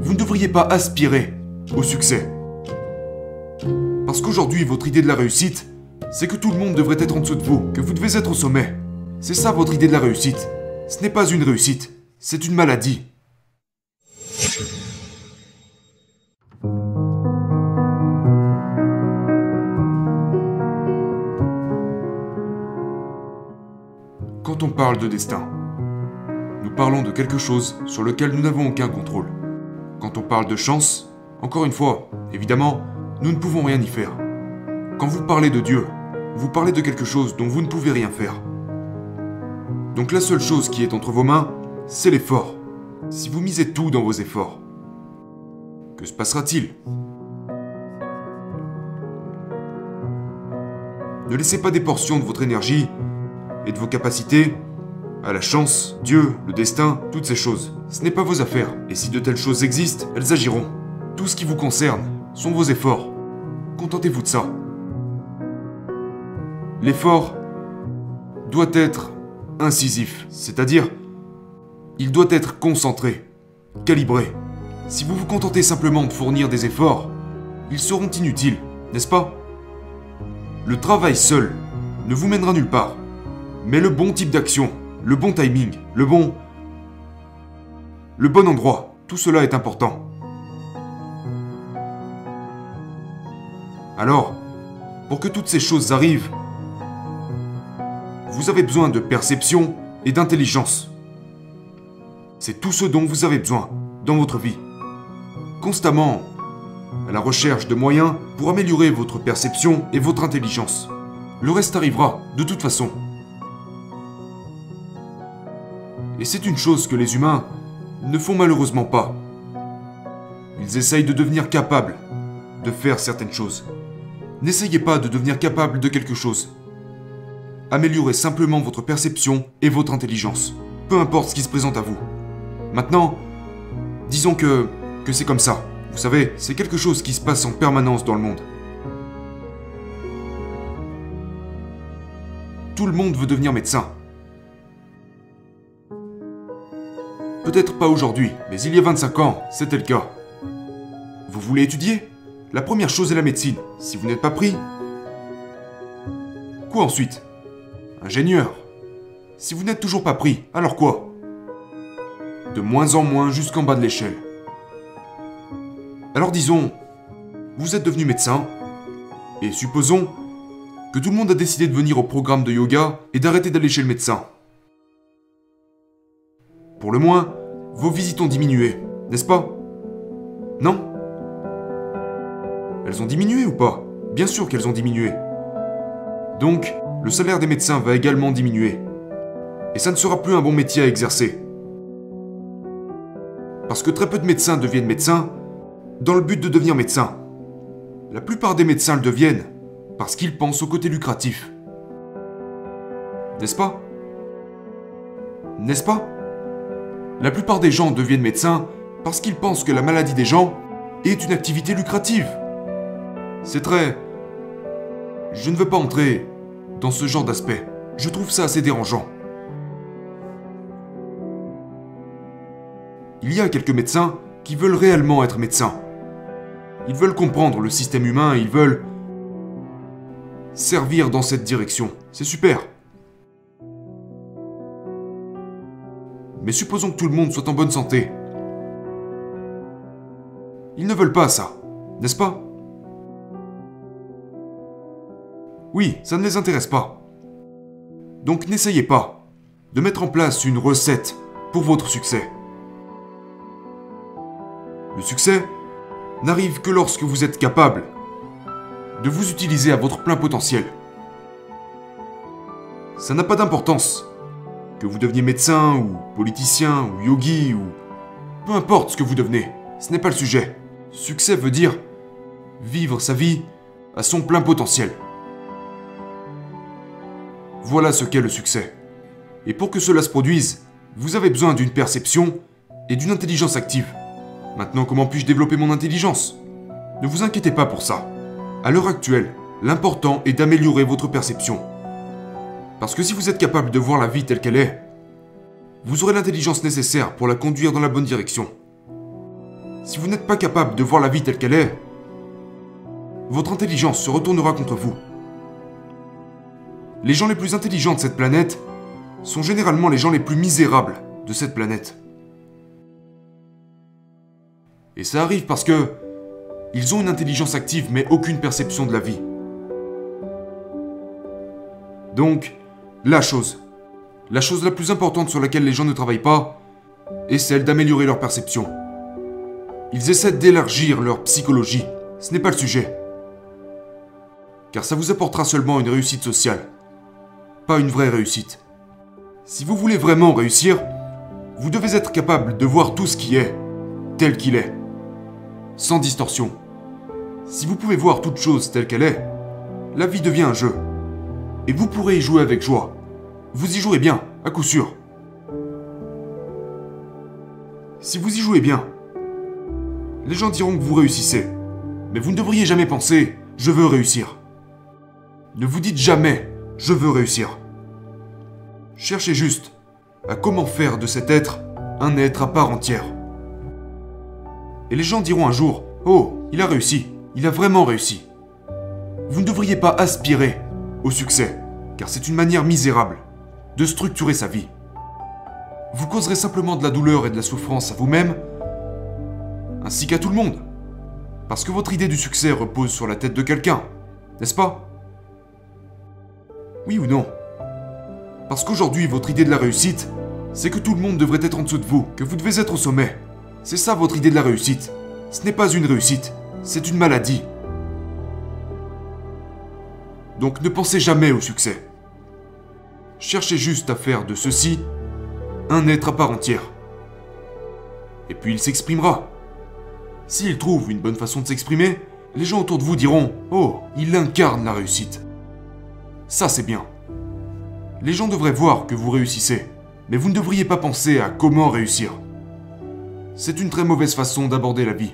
vous ne devriez pas aspirer au succès. Parce qu'aujourd'hui, votre idée de la réussite, c'est que tout le monde devrait être en dessous de vous, que vous devez être au sommet. C'est ça votre idée de la réussite. Ce n'est pas une réussite, c'est une maladie. Quand on parle de destin, nous parlons de quelque chose sur lequel nous n'avons aucun contrôle. Quand on parle de chance, encore une fois, évidemment, nous ne pouvons rien y faire. Quand vous parlez de Dieu, vous parlez de quelque chose dont vous ne pouvez rien faire. Donc la seule chose qui est entre vos mains, c'est l'effort. Si vous misez tout dans vos efforts, que se passera-t-il? Ne laissez pas des portions de votre énergie et de vos capacités à la chance, Dieu, le destin, toutes ces choses. Ce n'est pas vos affaires. Et si de telles choses existent, elles agiront. Tout ce qui vous concerne sont vos efforts. Contentez-vous de ça. L'effort doit être incisif, c'est-à-dire il doit être concentré, calibré. Si vous vous contentez simplement de fournir des efforts, ils seront inutiles, n'est-ce pas? Le travail seul ne vous mènera nulle part. Mais le bon type d'action, le bon timing, le bon... Le bon endroit, tout cela est important. Alors, pour que toutes ces choses arrivent, vous avez besoin de perception et d'intelligence. C'est tout ce dont vous avez besoin dans votre vie. Constamment à la recherche de moyens pour améliorer votre perception et votre intelligence. Le reste arrivera, de toute façon. Et c'est une chose que les humains ne font malheureusement pas. Ils essayent de devenir capables de faire certaines choses. N'essayez pas de devenir capable de quelque chose. Améliorez simplement votre perception et votre intelligence. Peu importe ce qui se présente à vous. Maintenant, disons que, que c'est comme ça. Vous savez, c'est quelque chose qui se passe en permanence dans le monde. Tout le monde veut devenir médecin. Peut-être pas aujourd'hui, mais il y a 25 ans, c'était le cas. Vous voulez étudier? La première chose est la médecine. Si vous n'êtes pas pris... Quoi ensuite? Ingénieur. Si vous n'êtes toujours pas pris, alors quoi? De moins en moins jusqu'en bas de l'échelle. Alors disons, vous êtes devenu médecin, et supposons que tout le monde a décidé de venir au programme de yoga et d'arrêter d'aller chez le médecin. Pour le moins, vos visites ont diminué, n'est-ce pas? Non? Elles ont diminué ou pas? Bien sûr qu'elles ont diminué. Donc, le salaire des médecins va également diminuer. Et ça ne sera plus un bon métier à exercer. Parce que très peu de médecins deviennent médecins dans le but de devenir médecin. La plupart des médecins le deviennent parce qu'ils pensent au côté lucratif. N'est-ce pas? N'est-ce pas? La plupart des gens deviennent médecins parce qu'ils pensent que la maladie des gens est une activité lucrative. C'est très... Je ne veux pas entrer dans ce genre d'aspect. Je trouve ça assez dérangeant. Il y a quelques médecins qui veulent réellement être médecins. Ils veulent comprendre le système humain, ils veulent servir dans cette direction. C'est super. Mais supposons que tout le monde soit en bonne santé. Ils ne veulent pas ça, n'est-ce pas? Oui, ça ne les intéresse pas. Donc n'essayez pas de mettre en place une recette pour votre succès. Le succès n'arrive que lorsque vous êtes capable de vous utiliser à votre plein potentiel. Ça n'a pas d'importance que vous deveniez médecin ou politicien ou yogi ou... Peu importe ce que vous devenez, ce n'est pas le sujet. Succès veut dire vivre sa vie à son plein potentiel. Voilà ce qu'est le succès. Et pour que cela se produise, vous avez besoin d'une perception et d'une intelligence active. Maintenant, comment puis-je développer mon intelligence? Ne vous inquiétez pas pour ça. À l'heure actuelle, l'important est d'améliorer votre perception. Parce que si vous êtes capable de voir la vie telle qu'elle est, vous aurez l'intelligence nécessaire pour la conduire dans la bonne direction. Si vous n'êtes pas capable de voir la vie telle qu'elle est, votre intelligence se retournera contre vous. Les gens les plus intelligents de cette planète sont généralement les gens les plus misérables de cette planète. Et ça arrive parce que ils ont une intelligence active mais aucune perception de la vie. Donc, la chose, la chose la plus importante sur laquelle les gens ne travaillent pas, est celle d'améliorer leur perception. Ils essaient d'élargir leur psychologie. Ce n'est pas le sujet. Car ça vous apportera seulement une réussite sociale. Pas une vraie réussite. Si vous voulez vraiment réussir, vous devez être capable de voir tout ce qui est, tel qu'il est. Sans distorsion. Si vous pouvez voir toute chose telle qu'elle est, la vie devient un jeu. Et vous pourrez y jouer avec joie. Vous y jouerez bien, à coup sûr. Si vous y jouez bien, les gens diront que vous réussissez. Mais vous ne devriez jamais penser je veux réussir. Ne vous dites jamais je veux réussir. Cherchez juste à comment faire de cet être un être à part entière. Et les gens diront un jour Oh, il a réussi, il a vraiment réussi. Vous ne devriez pas aspirer au succès, car c'est une manière misérable de structurer sa vie. Vous causerez simplement de la douleur et de la souffrance à vous-même ainsi qu'à tout le monde. Parce que votre idée du succès repose sur la tête de quelqu'un, n'est-ce pas? Oui ou non? Parce qu'aujourd'hui, votre idée de la réussite, c'est que tout le monde devrait être en dessous de vous, que vous devez être au sommet. C'est ça votre idée de la réussite. Ce n'est pas une réussite, c'est une maladie. Donc ne pensez jamais au succès. Cherchez juste à faire de ceci un être à part entière. Et puis il s'exprimera. S'il trouve une bonne façon de s'exprimer, les gens autour de vous diront Oh, il incarne la réussite. Ça, c'est bien. Les gens devraient voir que vous réussissez, mais vous ne devriez pas penser à comment réussir. C'est une très mauvaise façon d'aborder la vie.